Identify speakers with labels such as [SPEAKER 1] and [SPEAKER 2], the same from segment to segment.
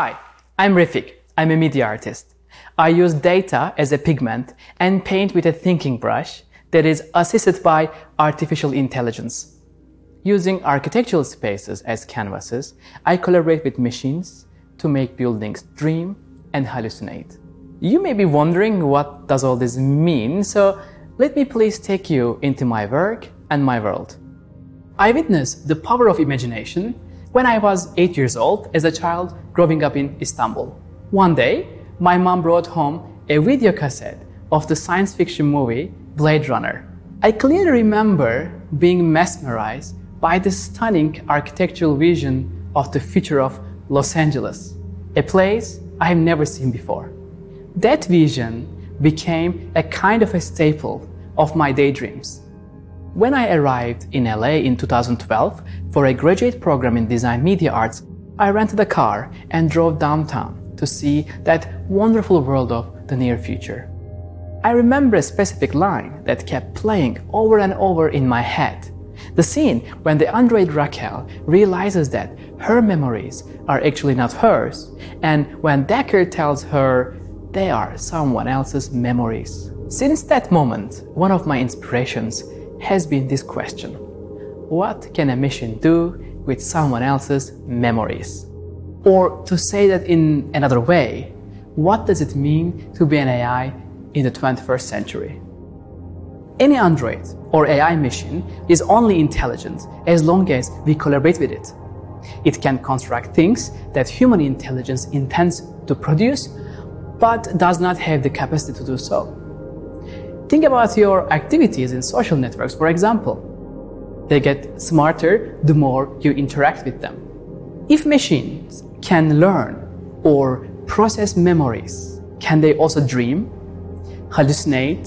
[SPEAKER 1] Hi, I'm Refik. I'm a media artist. I use data as a pigment and paint with a thinking brush that is assisted by artificial intelligence. Using architectural spaces as canvases, I collaborate with machines to make buildings dream and hallucinate. You may be wondering what does all this mean, so let me please take you into my work and my world. I witness the power of imagination when I was 8 years old as a child growing up in Istanbul. One day, my mom brought home a video cassette of the science fiction movie Blade Runner. I clearly remember being mesmerized by the stunning architectural vision of the future of Los Angeles, a place I have never seen before. That vision became a kind of a staple of my daydreams. When I arrived in LA in 2012 for a graduate program in design media arts, I rented a car and drove downtown to see that wonderful world of the near future. I remember a specific line that kept playing over and over in my head. The scene when the android Raquel realizes that her memories are actually not hers, and when Deckard tells her they are someone else's memories. Since that moment, one of my inspirations has been this question What can a machine do with someone else's memories? Or to say that in another way, what does it mean to be an AI in the 21st century? Any Android or AI machine is only intelligent as long as we collaborate with it. It can construct things that human intelligence intends to produce, but does not have the capacity to do so. Think about your activities in social networks, for example. They get smarter the more you interact with them. If machines can learn or process memories, can they also dream, hallucinate,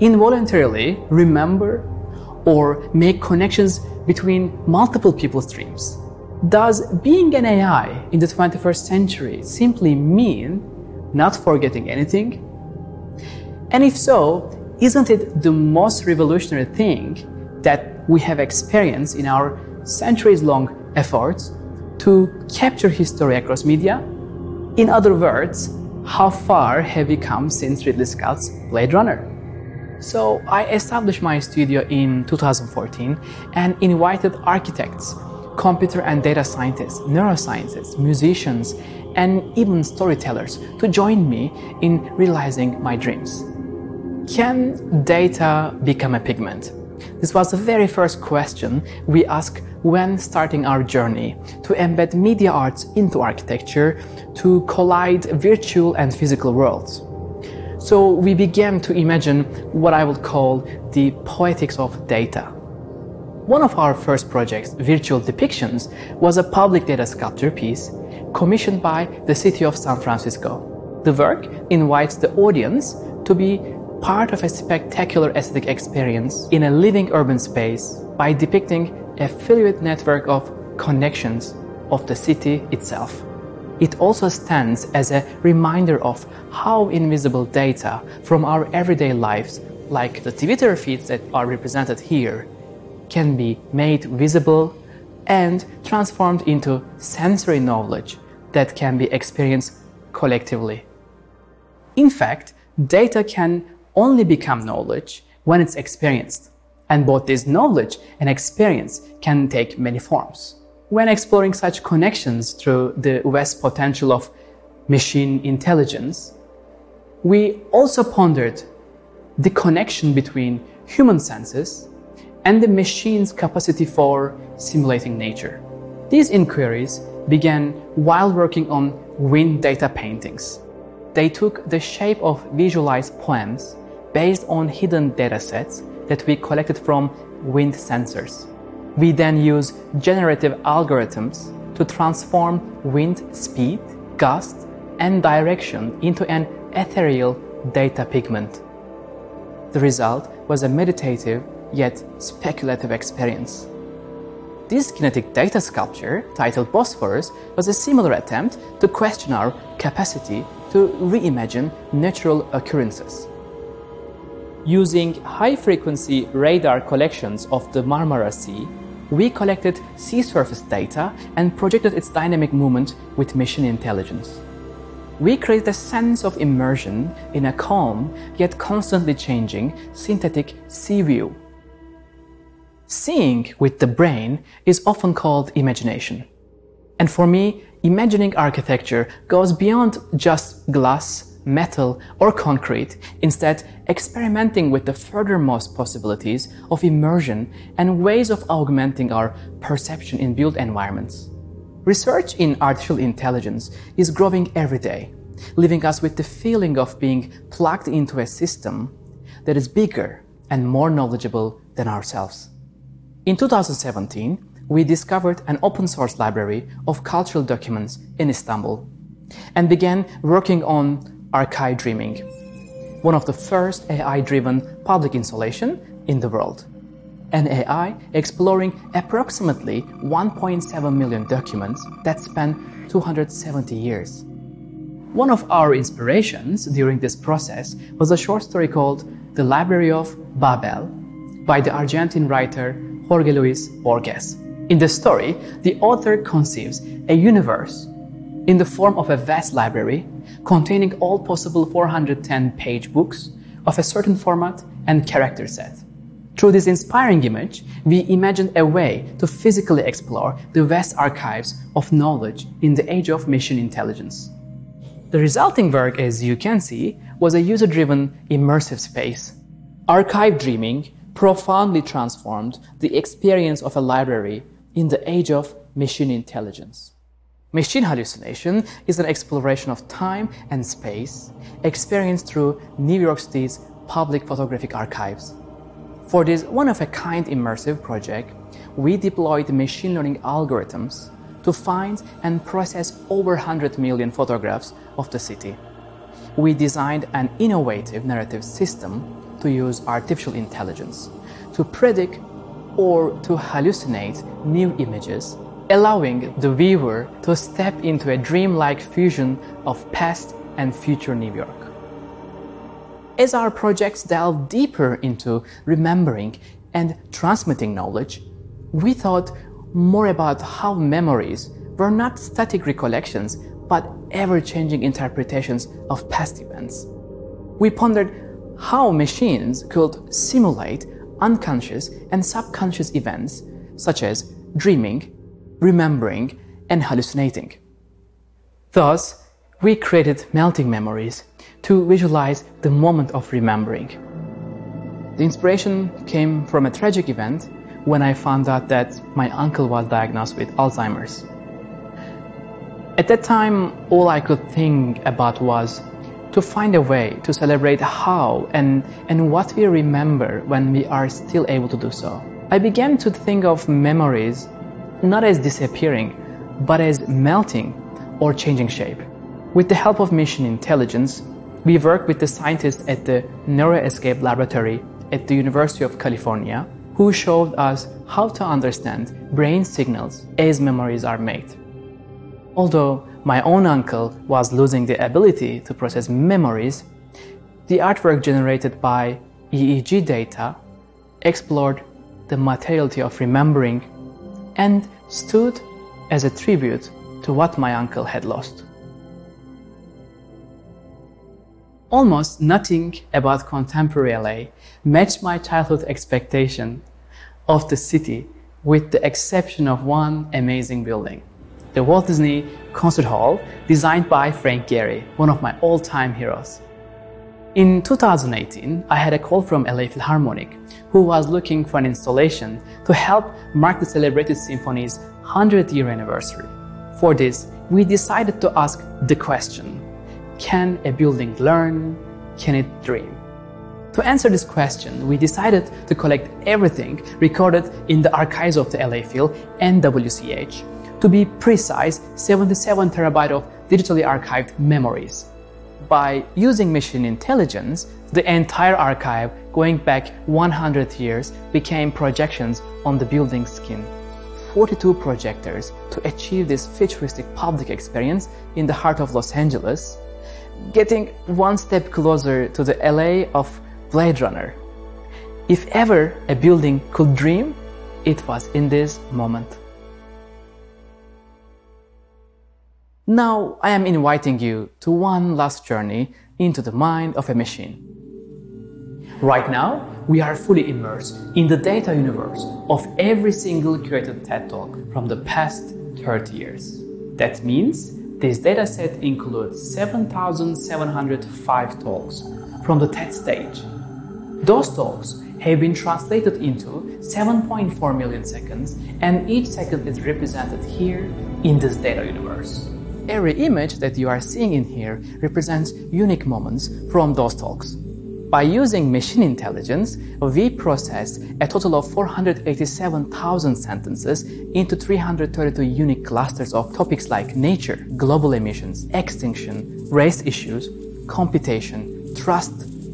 [SPEAKER 1] involuntarily remember, or make connections between multiple people's dreams? Does being an AI in the 21st century simply mean not forgetting anything? And if so, isn't it the most revolutionary thing that we have experienced in our centuries long efforts to capture history across media? In other words, how far have we come since Ridley Scott's Blade Runner? So I established my studio in 2014 and invited architects, computer and data scientists, neuroscientists, musicians, and even storytellers to join me in realizing my dreams. Can data become a pigment? This was the very first question we asked when starting our journey to embed media arts into architecture to collide virtual and physical worlds. So we began to imagine what I would call the poetics of data. One of our first projects, Virtual Depictions, was a public data sculpture piece commissioned by the city of San Francisco. The work invites the audience to be part of a spectacular aesthetic experience in a living urban space by depicting a fluid network of connections of the city itself. It also stands as a reminder of how invisible data from our everyday lives, like the Twitter feeds that are represented here, can be made visible and transformed into sensory knowledge that can be experienced collectively. In fact, data can only become knowledge when it's experienced, and both this knowledge and experience can take many forms. When exploring such connections through the vast potential of machine intelligence, we also pondered the connection between human senses and the machine's capacity for simulating nature. These inquiries began while working on wind data paintings. They took the shape of visualized poems based on hidden datasets that we collected from wind sensors. We then use generative algorithms to transform wind speed, gust, and direction into an ethereal data pigment. The result was a meditative yet speculative experience. This kinetic data sculpture, titled Bosphorus, was a similar attempt to question our capacity to reimagine natural occurrences. Using high frequency radar collections of the Marmara Sea, we collected sea surface data and projected its dynamic movement with machine intelligence. We created a sense of immersion in a calm yet constantly changing synthetic sea view. Seeing with the brain is often called imagination. And for me, imagining architecture goes beyond just glass metal, or concrete, instead experimenting with the furthermost possibilities of immersion and ways of augmenting our perception in built environments. Research in artificial intelligence is growing every day, leaving us with the feeling of being plugged into a system that is bigger and more knowledgeable than ourselves. In 2017, we discovered an open source library of cultural documents in Istanbul and began working on Archive Dreaming, one of the first AI-driven public installation in the world. An AI exploring approximately 1.7 million documents that span 270 years. One of our inspirations during this process was a short story called The Library of Babel by the Argentine writer Jorge Luis Borges. In the story, the author conceives a universe in the form of a vast library containing all possible 410 page books of a certain format and character set. Through this inspiring image, we imagined a way to physically explore the vast archives of knowledge in the age of machine intelligence. The resulting work, as you can see, was a user-driven immersive space. Archive dreaming profoundly transformed the experience of a library in the age of machine intelligence. Machine hallucination is an exploration of time and space experienced through New York City's public photographic archives. For this one-of-a-kind immersive project, we deployed machine learning algorithms to find and process over 100 million photographs of the city. We designed an innovative narrative system to use artificial intelligence to predict or to hallucinate new images allowing the viewer to step into a dreamlike fusion of past and future New York. As our projects delve deeper into remembering and transmitting knowledge, we thought more about how memories were not static recollections but ever changing interpretations of past events. We pondered how machines could simulate unconscious and subconscious events such as dreaming, remembering, and hallucinating. Thus, we created melting memories to visualize the moment of remembering. The inspiration came from a tragic event when I found out that my uncle was diagnosed with Alzheimer's. At that time, all I could think about was to find a way to celebrate how and, and what we remember when we are still able to do so. I began to think of memories not as disappearing, but as melting or changing shape. With the help of machine intelligence, we worked with the scientists at the Neuroscape Laboratory at the University of California who showed us how to understand brain signals as memories are made. Although my own uncle was losing the ability to process memories, the artwork generated by EEG data explored the materiality of remembering and stood as a tribute to what my uncle had lost. Almost nothing about contemporary LA matched my childhood expectation of the city with the exception of one amazing building. The Walt Disney Concert Hall, designed by Frank Gehry, one of my all-time heroes. In 2018, I had a call from LA Philharmonic, who was looking for an installation to help mark the celebrated symphony's 100th year anniversary. For this, we decided to ask the question, can a building learn? Can it dream? To answer this question, we decided to collect everything recorded in the archives of the LA Phil and WCH. To be precise, 77 terabyte of digitally archived memories by using machine intelligence, the entire archive going back 100 years became projections on the building skin. 42 projectors to achieve this futuristic public experience in the heart of Los Angeles, getting one step closer to the LA of Blade Runner. If ever a building could dream, it was in this moment. Now I am inviting you to one last journey into the mind of a machine. Right now, we are fully immersed in the data universe of every single curated TED Talk from the past 30 years. That means this dataset includes 7,705 talks from the TED stage. Those talks have been translated into 7.4 million seconds, and each second is represented here in this data universe. Every image that you are seeing in here represents unique moments from those talks. By using machine intelligence, we processed a total of 487,000 sentences into 332 unique clusters of topics like nature, global emissions, extinction, race issues, computation, trust,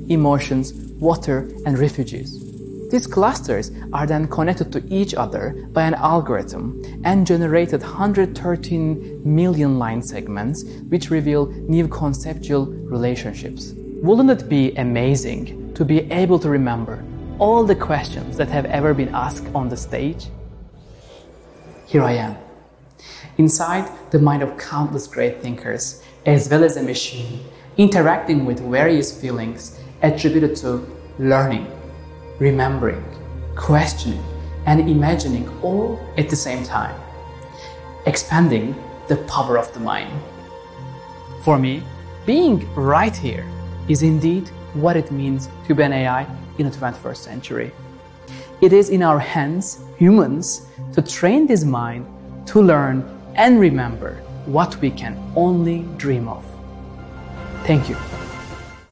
[SPEAKER 1] emotions, water, and refugees. These clusters are then connected to each other by an algorithm and generated 113 million line segments which reveal new conceptual relationships. Wouldn't it be amazing to be able to remember all the questions that have ever been asked on the stage? Here I am, inside the mind of countless great thinkers, as well as a machine, interacting with various feelings attributed to learning, remembering, questioning, and imagining all at the same time, expanding the power of the mind. For me, being right here is indeed what it means to be an AI in the 21st century. It is in our hands, humans, to train this mind to learn and remember what we can only dream of. Thank you.